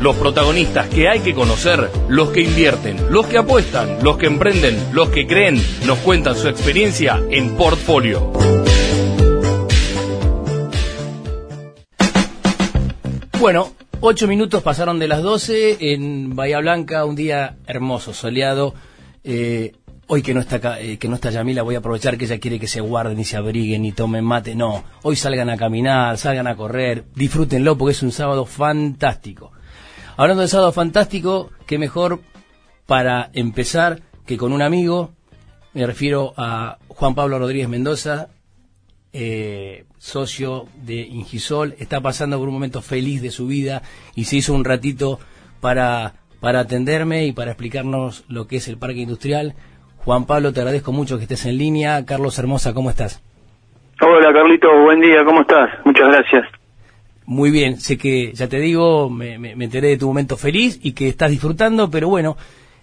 Los protagonistas que hay que conocer, los que invierten, los que apuestan, los que emprenden, los que creen, nos cuentan su experiencia en Portfolio. Bueno, ocho minutos pasaron de las doce en Bahía Blanca, un día hermoso, soleado. Eh, hoy que no está eh, que no está Yamila, voy a aprovechar que ella quiere que se guarden y se abriguen y tomen mate. No, hoy salgan a caminar, salgan a correr, disfrútenlo porque es un sábado fantástico. Hablando de sábado fantástico, qué mejor para empezar que con un amigo, me refiero a Juan Pablo Rodríguez Mendoza, eh, socio de Ingisol, está pasando por un momento feliz de su vida y se hizo un ratito para, para atenderme y para explicarnos lo que es el parque industrial. Juan Pablo, te agradezco mucho que estés en línea. Carlos Hermosa, ¿cómo estás? Hola Carlito, buen día, ¿cómo estás? Muchas gracias. Muy bien, sé que, ya te digo, me, me, me enteré de tu momento feliz y que estás disfrutando, pero bueno,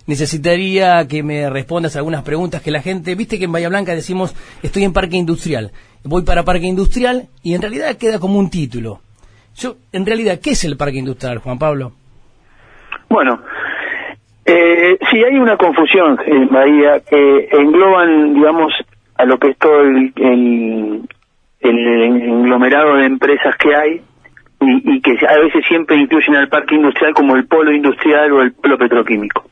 necesitaría que me respondas algunas preguntas que la gente, viste que en Bahía Blanca decimos, estoy en parque industrial, voy para parque industrial y en realidad queda como un título. Yo, en realidad, ¿qué es el parque industrial, Juan Pablo? Bueno, eh, sí, hay una confusión en Bahía que engloban, digamos, a lo que es todo el, el, el englomerado de empresas que hay y, y, que a veces siempre incluyen al parque industrial como el polo industrial o el polo petroquímico.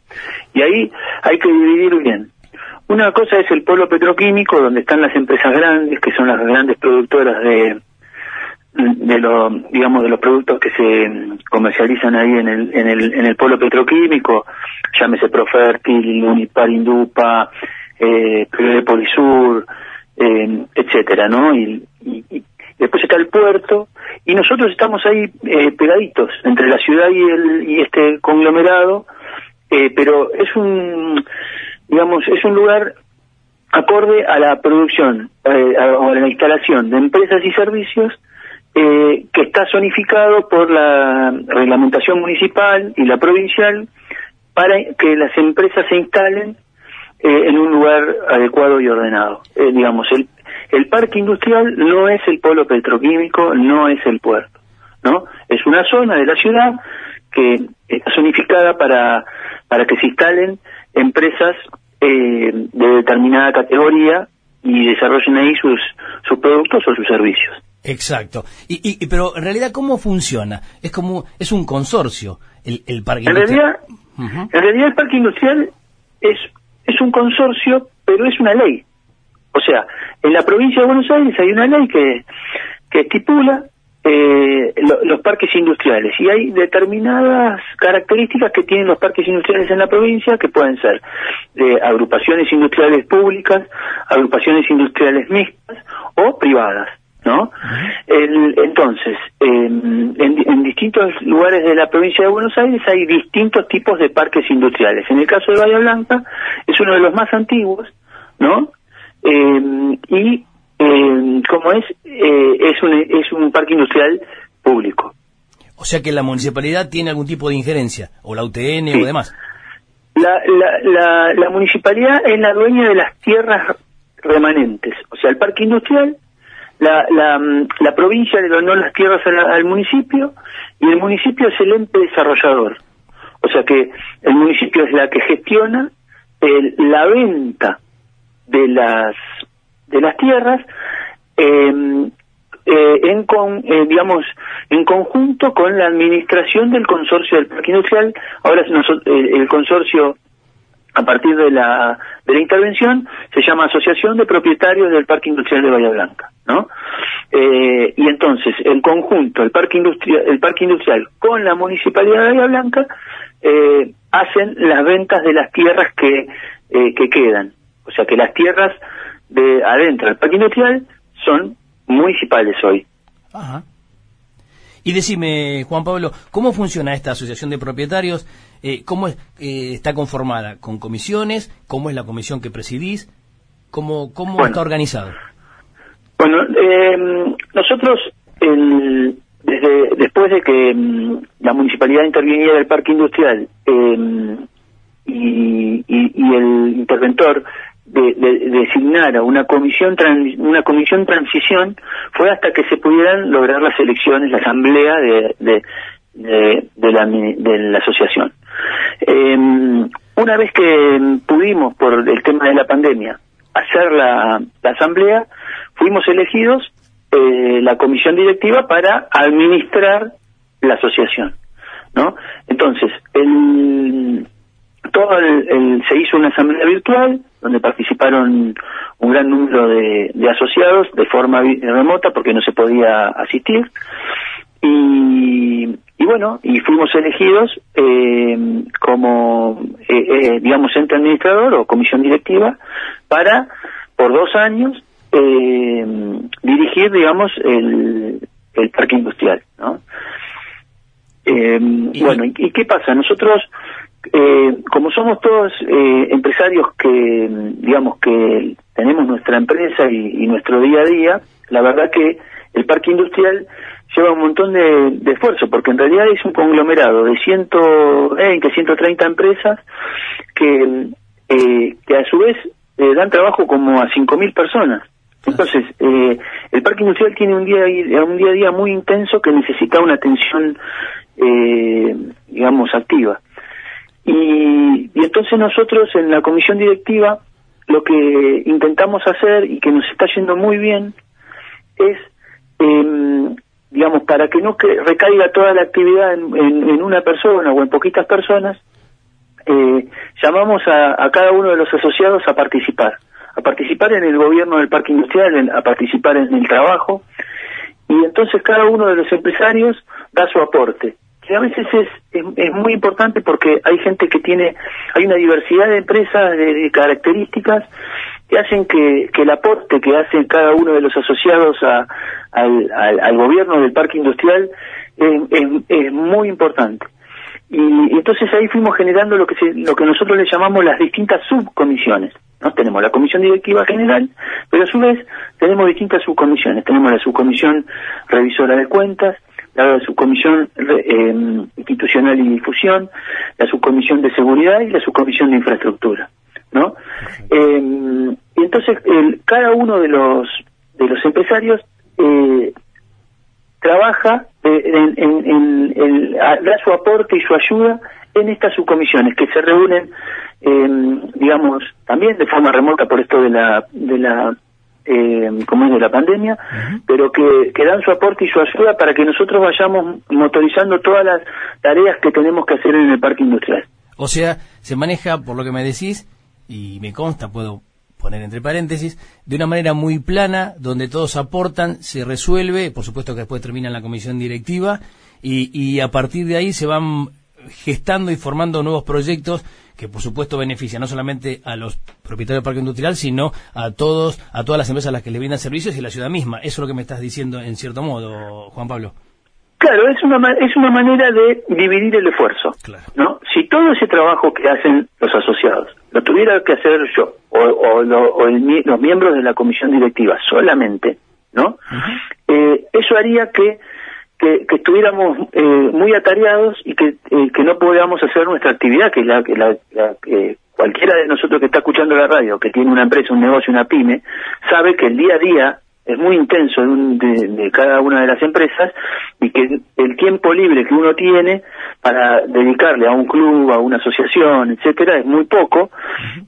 Y ahí hay que dividir bien. Una cosa es el polo petroquímico, donde están las empresas grandes, que son las grandes productoras de, de lo, digamos, de los productos que se comercializan ahí en el, en el, en el polo petroquímico, llámese Profertil, Unipar Indupa, eh, Polisur, eh, etcétera, ¿no? Y, y, después está el puerto, y nosotros estamos ahí eh, pegaditos entre la ciudad y, el, y este conglomerado, eh, pero es un, digamos, es un lugar acorde a la producción eh, o a la instalación de empresas y servicios eh, que está zonificado por la reglamentación municipal y la provincial para que las empresas se instalen eh, en un lugar adecuado y ordenado. Eh, digamos, el, el parque industrial no es el polo petroquímico, no es el puerto, ¿no? Es una zona de la ciudad que está zonificada para, para que se instalen empresas de determinada categoría y desarrollen ahí sus, sus productos o sus servicios. Exacto. Y, y, pero en realidad, ¿cómo funciona? Es como, es un consorcio el, el parque en industrial. Realidad, uh -huh. En realidad el parque industrial es, es un consorcio, pero es una ley. O sea, en la provincia de Buenos Aires hay una ley que, que estipula eh, lo, los parques industriales y hay determinadas características que tienen los parques industriales en la provincia que pueden ser eh, agrupaciones industriales públicas, agrupaciones industriales mixtas o privadas. ¿No? El, entonces, en, en, en, distintos lugares de la provincia de Buenos Aires hay distintos tipos de parques industriales. En el caso de Bahía Blanca es uno de los más antiguos, ¿no? Eh, y eh, como es, eh, es, un, es un parque industrial público. O sea que la municipalidad tiene algún tipo de injerencia, o la UTN sí. o demás. La, la, la, la municipalidad es la dueña de las tierras remanentes. O sea, el parque industrial la, la, la, provincia le donó las tierras al, municipio y el municipio es el ente desarrollador. O sea que el municipio es la que gestiona el, la venta de las de las tierras eh, eh, en con, eh, digamos en conjunto con la administración del consorcio del parque industrial. Ahora nosotros, el consorcio a partir de la, de la intervención, se llama Asociación de Propietarios del Parque Industrial de Bahía Blanca, ¿no? Eh, y entonces, el conjunto, el Parque Industrial, el Parque Industrial con la Municipalidad de Bahía Blanca, eh, hacen las ventas de las tierras que, eh, que quedan. O sea que las tierras de adentro del Parque Industrial son municipales hoy. Ajá. Y decime, Juan Pablo, ¿cómo funciona esta asociación de propietarios? Eh, ¿Cómo es, eh, está conformada? ¿Con comisiones? ¿Cómo es la comisión que presidís? ¿Cómo, cómo bueno, está organizado? Bueno, eh, nosotros, el, desde después de que mm, la municipalidad interviniera el parque industrial eh, y, y, y el interventor de, de, de, designar a una comisión trans, una comisión transición fue hasta que se pudieran lograr las elecciones, la asamblea de, de, la, de la asociación. Em, una vez que pudimos, por el tema de la pandemia, hacer la, asamblea, fuimos elegidos eh, la comisión directiva para administrar la asociación, ¿no? Entonces, el, todo el, se hizo una asamblea virtual donde participaron un gran número de, de asociados de forma remota porque no se podía asistir y, y bueno, y fuimos elegidos eh, como, eh, eh, digamos, ente administrador o comisión directiva para, por dos años, dirigir, digamos, el, el parque industrial, ¿no? bueno, ¿y, qué pasa? Nosotros, como somos todos empresarios que, digamos, que tenemos nuestra empresa y, y nuestro día a día, la verdad que el parque industrial lleva un montón de, esfuerzo, porque en realidad es un conglomerado de 120, 130 empresas que, eh, que a su vez eh, dan trabajo como a 5.000 personas. Entonces, eh, el parque industrial tiene un día, un día a día muy intenso que necesita una atención, digamos, activa. Y, y entonces nosotros en la comisión directiva lo que intentamos hacer y que nos está yendo muy bien es eh, digamos, para que no recaiga toda la actividad en, una persona o en poquitas personas, eh, llamamos a, cada uno de los asociados a participar, a participar en el gobierno del parque industrial, a participar en el trabajo, y entonces cada uno de los empresarios da su aporte que a veces es, es, muy importante porque hay gente que tiene, hay una diversidad de empresas, de, características que hacen que, que, el aporte que hacen cada uno de los asociados a, al, al, gobierno del parque industrial es, muy importante. Y, entonces ahí fuimos generando lo que lo que nosotros le llamamos las distintas subcomisiones. ¿No? Tenemos la comisión directiva general, pero a su vez tenemos distintas subcomisiones. Tenemos la subcomisión revisora de cuentas, la subcomisión eh, institucional y difusión, la subcomisión de seguridad y la subcomisión de infraestructura, ¿no? Eh, y entonces cada uno de los de los empresarios eh, trabaja en, en, en, da su aporte y su ayuda en estas subcomisiones que se reúnen, digamos, también de forma remota por esto de la de la eh, como es de la pandemia, pero que, que, dan su aporte y su ayuda para que nosotros vayamos motorizando todas las tareas que tenemos que hacer en el parque industrial. O sea, se maneja, por lo que me decís, y me consta, puedo poner entre paréntesis, de una manera muy plana, donde todos aportan, se resuelve, por supuesto que después termina la comisión directiva, y, y a partir de ahí se van gestando y formando nuevos proyectos que por supuesto benefician no solamente a los propietarios del parque industrial, sino a todos, a todas las empresas a las que le brindan servicios y a la ciudad misma. Eso es lo que me estás diciendo en cierto modo, Juan Pablo. Claro, es una es una manera de dividir el esfuerzo, ¿no? Si todo ese trabajo que hacen los asociados lo tuviera que hacer yo o, los miembros de la comisión directiva solamente, ¿no? eh, eso haría que que, estuviéramos eh, muy atareados y que, eh, que no podíamos hacer nuestra actividad, que la, que la, cualquiera de nosotros que está escuchando la radio, que tiene una empresa, un negocio, una pyme, sabe que el día a día es muy intenso de, cada una de las empresas y que el tiempo libre que uno tiene para dedicarle a un club, a una asociación, etcétera, es muy poco,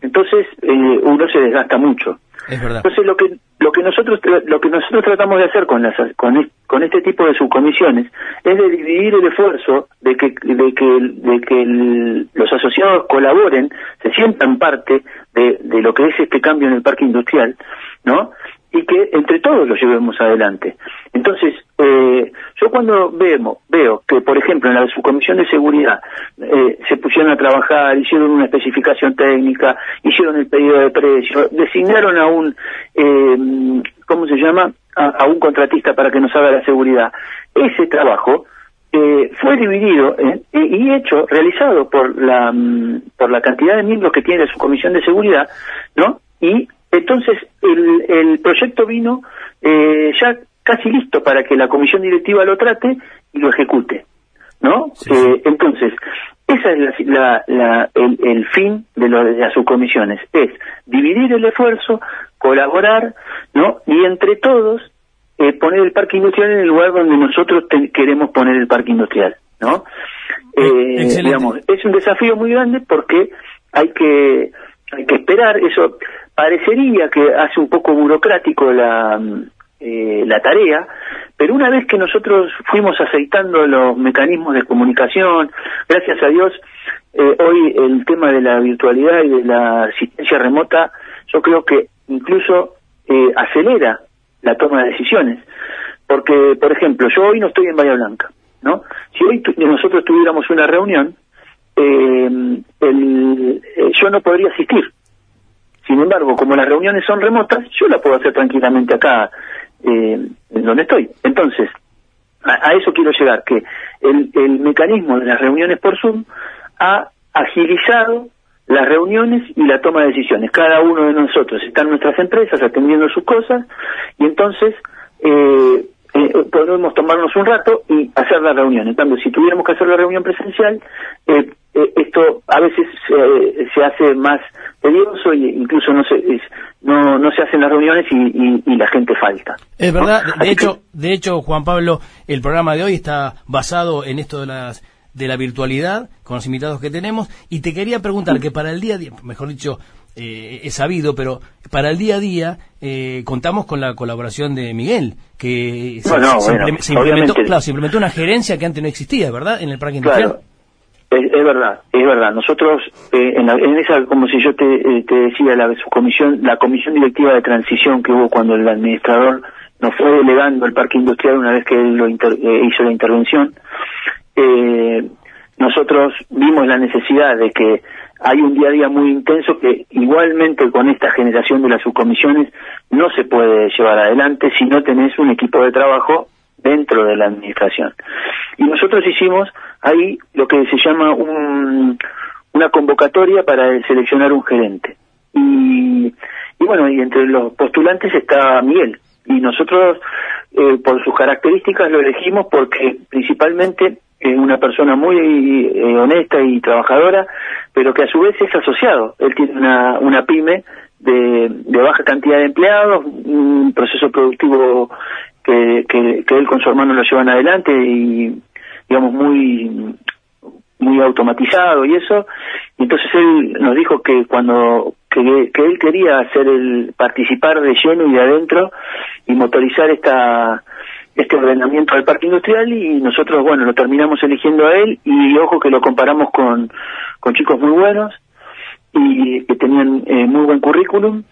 entonces eh, uno se desgasta mucho. Entonces lo que lo que nosotros lo que nosotros tratamos de hacer con las con, con este tipo de subcomisiones es de dividir el esfuerzo de que de que de que los asociados colaboren, se sientan parte de, de lo que es este cambio en el parque industrial, ¿no? Y que entre todos lo llevemos adelante. Entonces, eh, yo cuando veo, veo que, por ejemplo, en la subcomisión de seguridad eh, se pusieron a trabajar, hicieron una especificación técnica, hicieron el pedido de precio, designaron a un, eh, ¿cómo se llama?, a, un contratista para que nos haga la seguridad. Ese trabajo eh, fue dividido y hecho, realizado por la, mm, por la cantidad de miembros que tiene la subcomisión de seguridad, ¿no? Y entonces, el, el proyecto vino eh, ya casi listo para que la comisión directiva lo trate y lo ejecute, ¿no? Eh, entonces, esa es la, la, el, el, fin de, lo, de las subcomisiones, es dividir el esfuerzo, colaborar, ¿no? Y entre todos eh, poner el parque industrial en el lugar donde nosotros queremos poner el parque industrial. ¿no? Eh, digamos, es un desafío muy grande porque hay que, hay que esperar, eso parecería que hace un poco burocrático la, eh, la tarea, pero una vez que nosotros fuimos aceitando los mecanismos de comunicación, gracias a Dios, eh, hoy el tema de la virtualidad y de la asistencia remota, yo creo que incluso eh, acelera la toma de decisiones. Porque, por ejemplo, yo hoy no estoy en Bahía Blanca, ¿no? Si hoy nosotros tuviéramos una reunión, el, yo no podría asistir. Sin embargo, como las reuniones son remotas, yo la puedo hacer tranquilamente acá, en donde estoy. Entonces, a, eso quiero llegar, que el, el mecanismo de las reuniones por Zoom ha agilizado las reuniones y la toma de decisiones. Cada uno de nosotros está en nuestras empresas atendiendo sus cosas y entonces eh, eh, podemos tomarnos un rato y hacer la reunión. En cambio, si tuviéramos que hacer la reunión presencial, eh, esto a veces se hace más tedioso e incluso no se no, no se hacen las reuniones y, y, la gente falta. Es verdad, de, hecho, de hecho, Juan Pablo, el programa de hoy está basado en esto de las de la virtualidad con los invitados que tenemos y te quería preguntar que para el día, mejor dicho, eh, he sabido, pero para el día a día eh, contamos con la colaboración de Miguel, que se, implementó, claro, se implementó una gerencia que antes no existía, ¿verdad? En el parque industrial. Es, verdad, es verdad. Nosotros, eh, en, esa, como si yo te, eh, te decía, la comisión la comisión directiva de transición que hubo cuando el administrador nos fue delegando el parque industrial una vez que él lo hizo la intervención, eh, nosotros vimos la necesidad de que hay un día a día muy intenso que igualmente con esta generación de las subcomisiones no se puede llevar adelante si no tenés un equipo de trabajo dentro de la administración. Y nosotros hicimos ahí lo que se llama un, una convocatoria para seleccionar un gerente. Y, y bueno, y entre los postulantes está Miguel. Y nosotros, eh, por sus características, lo elegimos porque principalmente es una persona muy eh, honesta y trabajadora, pero que a su vez es asociado. Él tiene una, una pyme de, de baja cantidad de empleados, un proceso productivo que, que, que él con su hermano lo llevan adelante y, digamos, muy muy automatizado y eso. Y entonces él nos dijo que cuando que, que él quería hacer el participar de lleno y de adentro y motorizar esta este ordenamiento del parque industrial y nosotros, bueno, lo terminamos eligiendo a él y ojo que lo comparamos con, con chicos muy buenos y que tenían eh, muy buen currículum,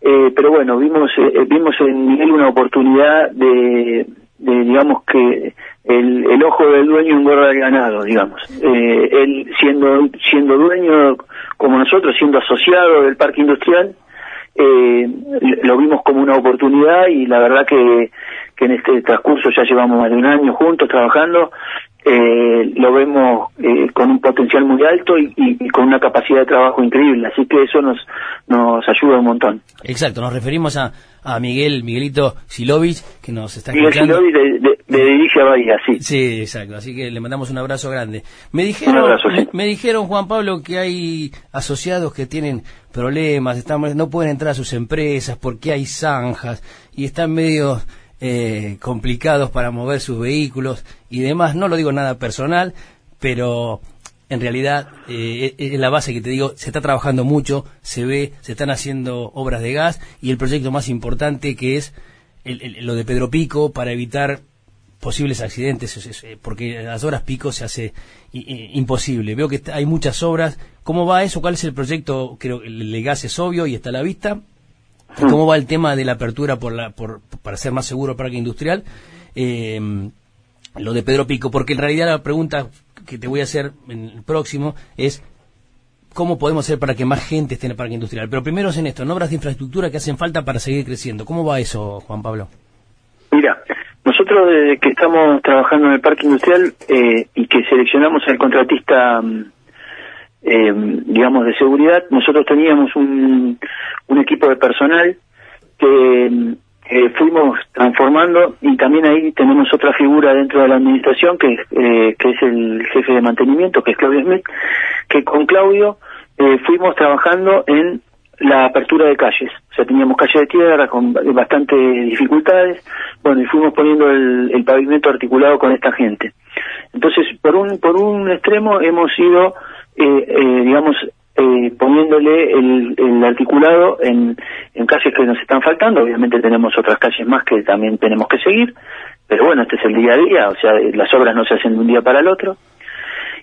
eh, pero bueno, vimos, eh, vimos en él una oportunidad de, de digamos que el, el, ojo del dueño engorda el ganado, digamos. él siendo, siendo dueño como nosotros, siendo asociado del parque industrial, lo vimos como una oportunidad y la verdad que que en este transcurso ya llevamos más de un año juntos trabajando, eh, lo vemos eh, con un potencial muy alto y, y, con una capacidad de trabajo increíble, así que eso nos nos ayuda un montón. Exacto, nos referimos a, a Miguel, Miguelito Silovich, que nos está Miguel Silovich de, de, de Bahía, sí. Sí, exacto, así que le mandamos un abrazo grande. Me dijeron, me, dijeron, Juan Pablo, que hay asociados que tienen problemas, están, no pueden entrar a sus empresas porque hay zanjas y están medio eh, complicados para mover sus vehículos y demás. No lo digo nada personal, pero en realidad eh, es la base que te digo, se está trabajando mucho, se ve, se están haciendo obras de gas y el proyecto más importante que es lo de Pedro Pico para evitar posibles accidentes, porque a las horas pico se hace imposible. Veo que hay muchas obras. ¿Cómo va eso? ¿Cuál es el proyecto? Creo que el gas es obvio y está a la vista. ¿Cómo va el tema de la apertura por la, por, para ser más seguro el parque industrial? Eh, lo de Pedro Pico, porque en realidad la pregunta que te voy a hacer en el próximo es cómo podemos hacer para que más gente esté en el parque industrial. Pero primero es en esto, en obras de infraestructura que hacen falta para seguir creciendo. ¿Cómo va eso, Juan Pablo? Mira, nosotros desde que estamos trabajando en el parque industrial eh, y que seleccionamos al contratista mm, eh, digamos, de seguridad, nosotros teníamos un, equipo de personal que fuimos transformando y también ahí tenemos otra figura dentro de la administración que, eh, que es el jefe de mantenimiento, que es Claudio Smith, que con Claudio eh, fuimos trabajando en la apertura de calles. O sea, teníamos calles de tierra con bastantes dificultades. Bueno, y fuimos poniendo el, pavimento articulado con esta gente. Entonces, por un, por un extremo hemos ido, digamos, eh, poniéndole el, el articulado en, en calles que nos están faltando. Obviamente tenemos otras calles más que también tenemos que seguir. Pero bueno, este es el día a día. O sea, las obras no se hacen de un día para el otro.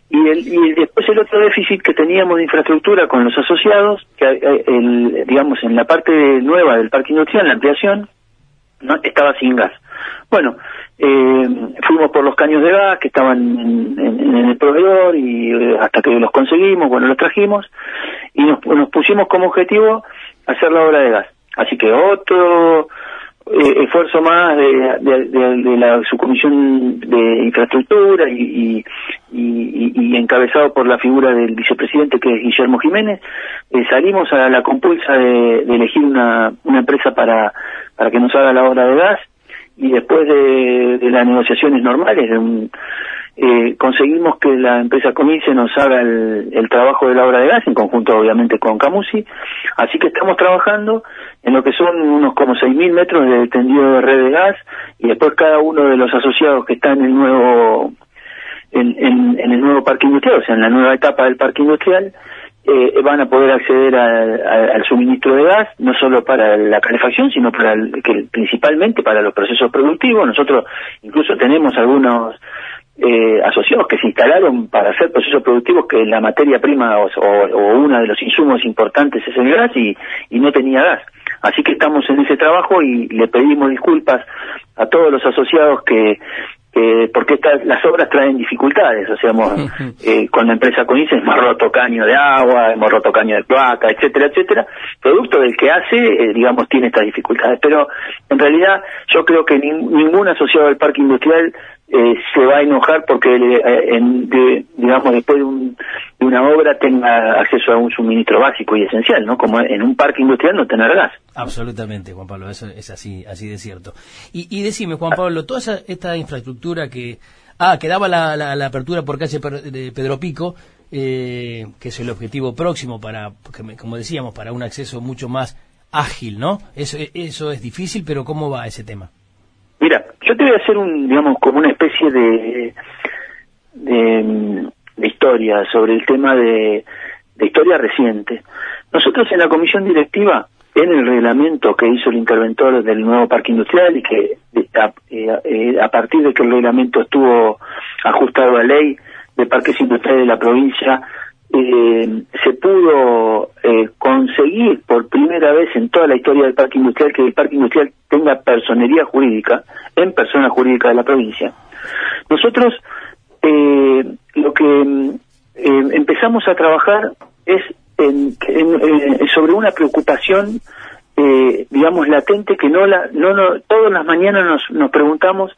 Y, el, y después el otro déficit que teníamos de infraestructura con los asociados, que eh, el, digamos en la parte nueva del parque industrial, la ampliación, no estaba sin gas. Bueno, eh, fuimos por los caños de gas que estaban en, el proveedor y eh, hasta que los conseguimos, bueno, los trajimos y nos, pusimos como objetivo hacer la obra de gas. Así que otro eh, esfuerzo más de, la subcomisión de infraestructura y, encabezado por la figura del vicepresidente que es Guillermo Jiménez, salimos a la compulsa de, elegir una, una empresa para, para que nos haga la obra de gas y después de, las negociaciones normales de eh, conseguimos que la empresa Comice nos haga el, trabajo de la obra de gas, en conjunto obviamente con Camusi, así que estamos trabajando en lo que son unos como 6.000 metros de tendido de red de gas, y después cada uno de los asociados que está en el nuevo en, en, el nuevo parque industrial, o sea, en la nueva etapa del parque industrial, eh, van a poder acceder al suministro de gas, no solo para la calefacción, sino para que, principalmente para los procesos productivos. Nosotros incluso tenemos algunos eh, asociados que se instalaron para hacer procesos productivos que la materia prima o, o, uno de los insumos importantes es el gas y, y no tenía gas. Así que estamos en ese trabajo y le pedimos disculpas a todos los asociados que eh, porque estas, las obras traen dificultades, o sea, eh, con la empresa CONICE hemos roto caño de agua, hemos roto caño de cloaca, etcétera, etcétera, producto del que hace, eh, digamos, tiene estas dificultades, pero en realidad yo creo que ningún asociado del parque industrial eh, se va a enojar porque, eh, en, digamos, después de, una obra tenga acceso a un suministro básico y esencial, ¿no? Como en un parque industrial no tener gas. Absolutamente, Juan Pablo, eso es así, así de cierto. Y, y decime, Juan Pablo, toda esta infraestructura que, ah, que daba la, la, apertura por calle de Pedro Pico, eh, que es el objetivo próximo para, como decíamos, para un acceso mucho más ágil, ¿no? Eso, eso es difícil, pero ¿cómo va ese tema? Mira, yo te voy a hacer un, digamos, como una especie de, de, historia sobre el tema de, de historia reciente. Nosotros en la comisión directiva, en el reglamento que hizo el interventor del nuevo parque industrial y que a, eh, a partir de que el reglamento estuvo ajustado a ley de parques industriales de la provincia, eh, se pudo eh, conseguir por primera vez en toda la historia del parque industrial que el parque industrial tenga personería jurídica en persona jurídica de la provincia. Nosotros eh, lo que empezamos a trabajar es sobre una preocupación digamos latente que no la no, no todas las mañanas nos, nos preguntamos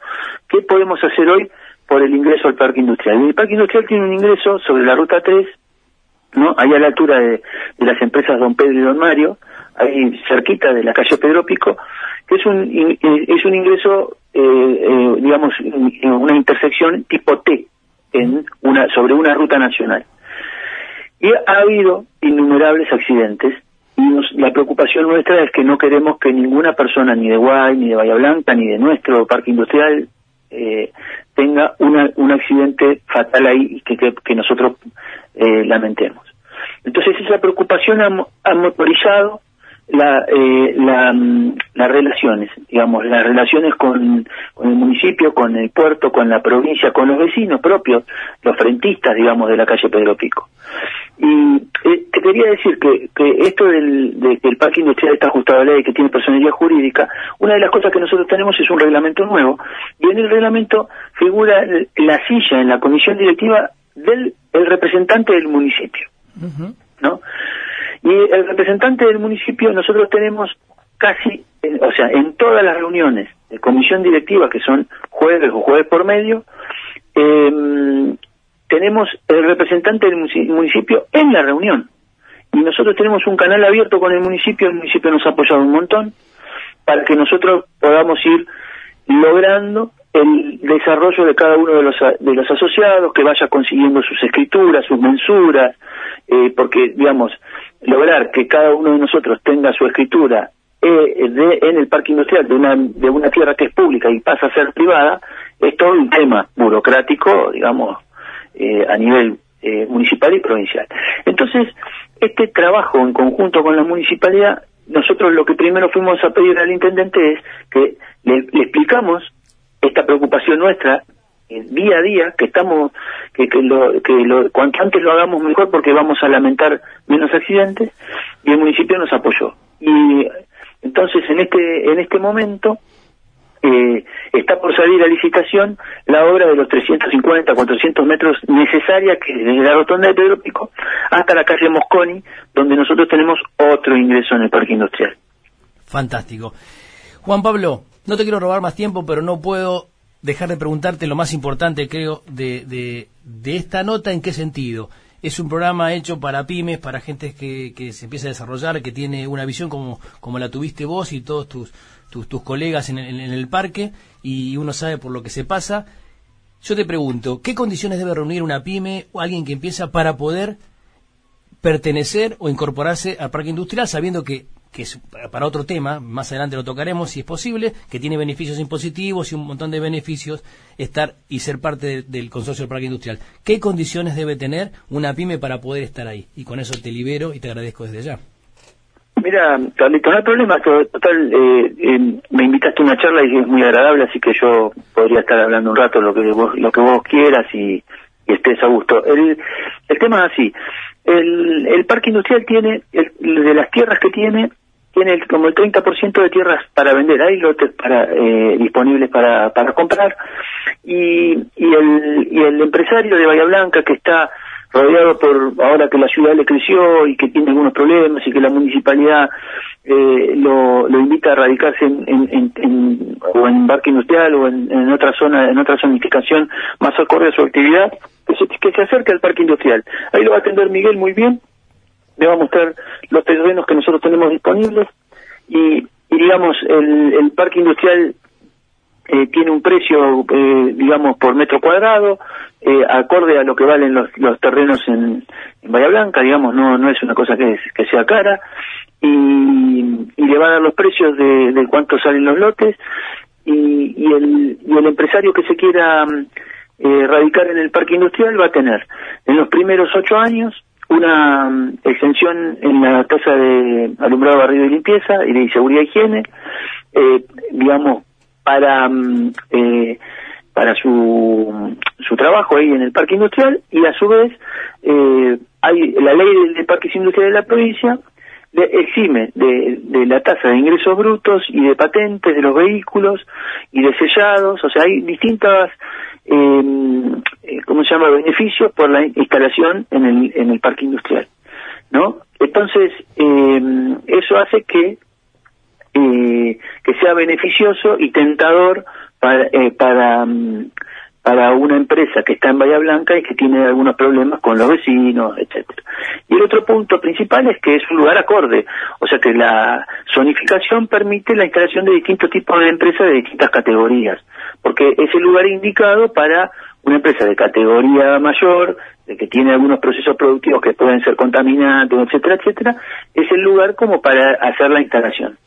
qué podemos hacer hoy por el ingreso al parque industrial. El parque industrial tiene un ingreso sobre la ruta 3 ¿no? Ahí a la altura de, las empresas Don Pedro y Don Mario, ahí cerquita de la calle Pedro Pico, que es un, es un ingreso, eh, eh, digamos, una intersección tipo T, en una, sobre una ruta nacional. Y ha habido innumerables accidentes y la preocupación nuestra es que no queremos que ninguna persona, ni de Guay, ni de Bahía Blanca, ni de nuestro parque industrial, eh, tenga una, un accidente fatal ahí que, que, nosotros eh, lamentemos. Entonces esa preocupación ha, motorizado eh, mm, las relaciones, digamos, las relaciones con, el municipio, con el puerto, con la provincia, con los vecinos propios, los frentistas, digamos, de la calle Pedro Pico. Y eh, te quería decir que, esto del, de que el parque industrial está ajustado a la ley, que tiene personalidad jurídica, una de las cosas que nosotros tenemos es un reglamento nuevo, y en el reglamento figura la silla en la comisión directiva del el representante del municipio, ¿no? Y el representante del municipio nosotros tenemos casi, o sea, en todas las reuniones de comisión directiva, que son jueves o jueves por medio, em, tenemos el representante del municipio en la reunión. Y nosotros tenemos un canal abierto con el municipio, el municipio nos ha apoyado un montón, para que nosotros podamos ir logrando el desarrollo de cada uno de los, de los asociados, que vaya consiguiendo sus escrituras, sus mensuras, eh, porque, digamos, lograr que cada uno de nosotros tenga su escritura eh, de, en el parque industrial de una, de una tierra que es pública y pasa a ser privada, es todo un tema burocrático, digamos, eh, a nivel eh, municipal y provincial. Entonces, este trabajo en conjunto con la municipalidad, nosotros lo que primero fuimos a pedir al intendente es que le, explicamos esta preocupación nuestra día a día, que estamos, que, que, lo, que lo, cuanto antes lo hagamos mejor porque vamos a lamentar menos accidentes, y el municipio nos apoyó. Y entonces en este, en este momento, eh, está por salir a licitación la obra de los 350, 400 metros necesaria que desde la rotonda de Pedro hasta la calle Mosconi, donde nosotros tenemos otro ingreso en el parque industrial. Fantástico. Juan Pablo, no te quiero robar más tiempo, pero no puedo dejar de preguntarte lo más importante, creo, de, de, de esta nota, ¿en qué sentido? es un programa hecho para pymes, para gente que, que, se empieza a desarrollar, que tiene una visión como, como la tuviste vos y todos tus, tus, colegas en el, en el parque y uno sabe por lo que se pasa. Yo te pregunto, ¿qué condiciones debe reunir una pyme o alguien que empieza para poder pertenecer o incorporarse al parque industrial sabiendo que que es para otro tema, más adelante lo tocaremos si es posible, que tiene beneficios impositivos y un montón de beneficios estar y ser parte del consorcio del parque industrial. ¿Qué condiciones debe tener una pyme para poder estar ahí? Y con eso te libero y te agradezco desde ya. Mira, Carlito, no hay problema. Total, eh, eh, me invitaste a una charla y es muy agradable, así que yo podría estar hablando un rato lo que vos, lo que vos quieras y, estés a gusto. El, el tema es así. El, el parque industrial tiene, de las tierras que tiene, tiene como el 30% de tierras para vender, hay lotes para, eh, disponibles para, para comprar y, y, el, y el empresario de Bahía Blanca que está rodeado por, ahora que la ciudad le creció y que tiene algunos problemas y que la municipalidad eh, lo, lo invita a radicarse en, en, en, o en embarque industrial o en, en, otra zona, en otra zonificación más acorde a su actividad, que se, que se acerque al parque industrial. Ahí lo va a atender Miguel muy bien, le va a mostrar los terrenos que nosotros tenemos disponibles y, digamos, el, el parque industrial eh, tiene un precio, eh, digamos, por metro cuadrado, eh, acorde a lo que valen los, los terrenos en, en, Bahía Blanca, digamos, no, no es una cosa que, que sea cara, y, y, le va a dar los precios de, de cuánto salen los lotes, y, y, el, y el empresario que se quiera eh, radicar en el parque industrial va a tener en los primeros ocho años una mm, exención en la tasa de alumbrado, barrido y limpieza y de seguridad y higiene, eh, digamos, para mm, eh, para su, su trabajo ahí en el parque industrial y a su vez eh, hay la ley de parques industriales de la provincia le exime de, de, la tasa de ingresos brutos y de patentes de los vehículos y de sellados, o sea, hay distintas Em, eh, ¿cómo se llama?, beneficios por la instalación en el, en el parque industrial, ¿no? Entonces, eh, eso hace que, que sea beneficioso y tentador para, eh, para, mm, para una empresa que está en Bahía Blanca y que tiene algunos problemas con los vecinos, etcétera. Y el otro punto principal es que es un lugar acorde, o sea que la zonificación permite la instalación de distintos tipos de empresas de distintas categorías porque es el lugar indicado para una empresa de categoría mayor, de que tiene algunos procesos productivos que pueden ser contaminantes, etcétera, etcétera, es el lugar como para hacer la instalación,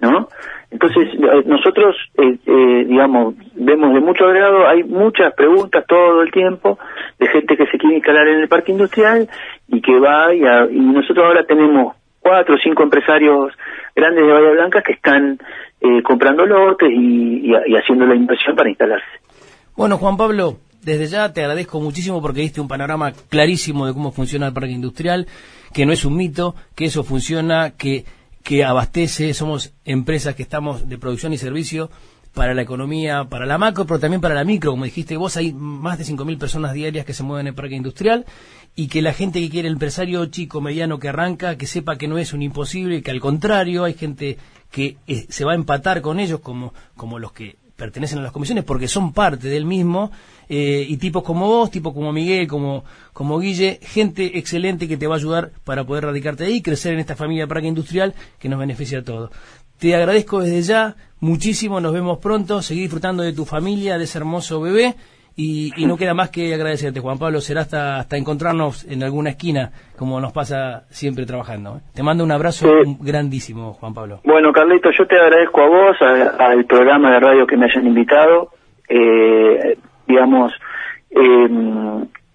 ¿no? Entonces, eh, nosotros, eh, eh, digamos, vemos de mucho agrado, hay muchas preguntas todo el tiempo de gente que se quiere instalar en el parque industrial y que va, y, y nosotros ahora tenemos cuatro o cinco empresarios grandes de Bahía Blanca que están eh, comprando lotes y, haciendo la inversión para instalarse. Bueno, Juan Pablo, desde ya te agradezco muchísimo porque diste un panorama clarísimo de cómo funciona el parque industrial, que no es un mito, que eso funciona, que, que abastece, somos empresas que estamos de producción y servicio para la economía, para la macro, pero también para la micro. Como dijiste vos, hay más de 5.000 personas diarias que se mueven en el parque industrial y que la gente que quiere el empresario chico, mediano que arranca, que sepa que no es un imposible, que al contrario hay gente que eh, se va a empatar con ellos como, como los que pertenecen a las comisiones porque son parte del mismo eh, y tipos como vos, tipos como Miguel, como, como Guille, gente excelente que te va a ayudar para poder radicarte ahí y crecer en esta familia de industrial que nos beneficia a todos. Te agradezco desde ya muchísimo, nos vemos pronto, seguir disfrutando de tu familia, de ese hermoso bebé Y, no queda más que agradecerte, Juan Pablo. Será hasta, hasta encontrarnos en alguna esquina, como nos pasa siempre trabajando. ¿eh? Te mando un abrazo grandísimo, Juan Pablo. Bueno, Carlito, yo te agradezco a vos, al programa de radio que me hayan invitado. Eh, digamos, eh,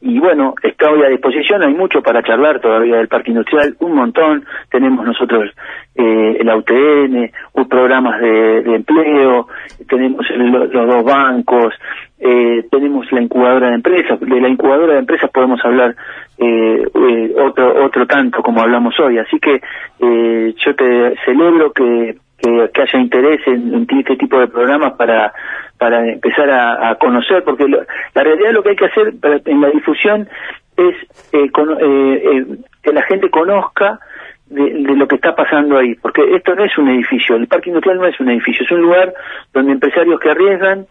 y bueno, estoy a disposición, hay mucho para charlar todavía del parque industrial, un montón, tenemos nosotros eh, el AUTN, programas de, empleo, tenemos los dos bancos, eh, tenemos la incubadora de empresas, de la incubadora de empresas podemos hablar eh, eh otro, otro tanto como hablamos hoy, así que eh, yo te celebro que que, haya interés en, este tipo de programas para para empezar a, conocer, porque la realidad lo que hay que hacer en la difusión es eh, eh, eh, que la gente conozca de, lo que está pasando ahí, porque esto no es un edificio, el parque industrial no es un edificio, es un lugar donde empresarios que arriesgan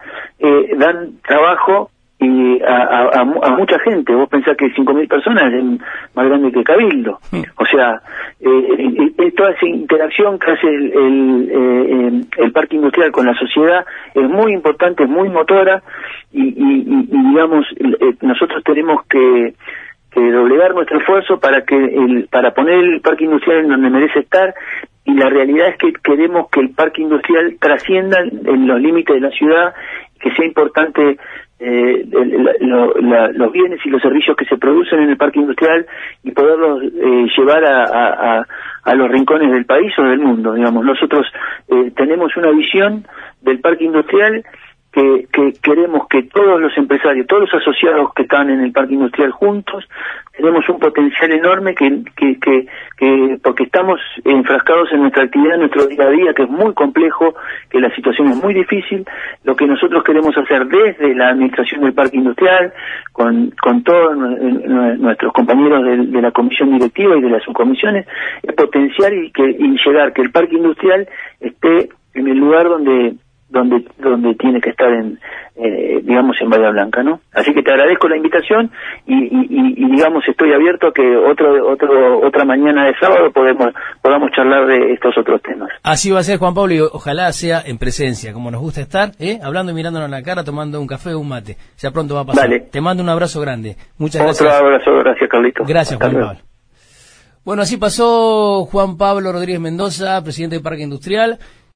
dan trabajo y a, a, mucha gente. Vos pensás que 5.000 personas es más grande que Cabildo. O sea, eh, eh, toda esa interacción que hace el, el, eh, el, parque industrial con la sociedad es muy importante, es muy motora y, y, digamos, nosotros tenemos que, que doblegar nuestro esfuerzo para que el, para poner el parque industrial en donde merece estar y la realidad es que queremos que el parque industrial trascienda en los límites de la ciudad que sea importante eh, los bienes y los servicios que se producen en el parque industrial y poderlos eh, llevar a, los rincones del país o del mundo. Digamos, nosotros eh, tenemos una visión del parque industrial que, queremos que todos los empresarios, todos los asociados que están en el parque industrial juntos, tenemos un potencial enorme que, que, que, porque estamos enfrascados en nuestra actividad, en nuestro día a día, que es muy complejo, que la situación es muy difícil, lo que nosotros queremos hacer desde la administración del parque industrial, con, con todos nuestros compañeros de, la comisión directiva y de las subcomisiones, es potenciar y, que, y llegar que el parque industrial esté en el lugar donde donde donde tiene que estar en eh, digamos en Bahía Blanca no así que te agradezco la invitación y, y, digamos estoy abierto a que otro otro otra mañana de sábado podemos podamos charlar de estos otros temas. Así va a ser Juan Pablo y ojalá sea en presencia como nos gusta estar ¿eh? hablando y mirándonos en la cara tomando un café o un mate. Ya pronto va a pasar. Te mando un abrazo grande. Muchas gracias. otro abrazo gracias Carlito. Gracias Juan Pablo. Bueno, así pasó Juan Pablo Rodríguez Mendoza, presidente del Parque Industrial.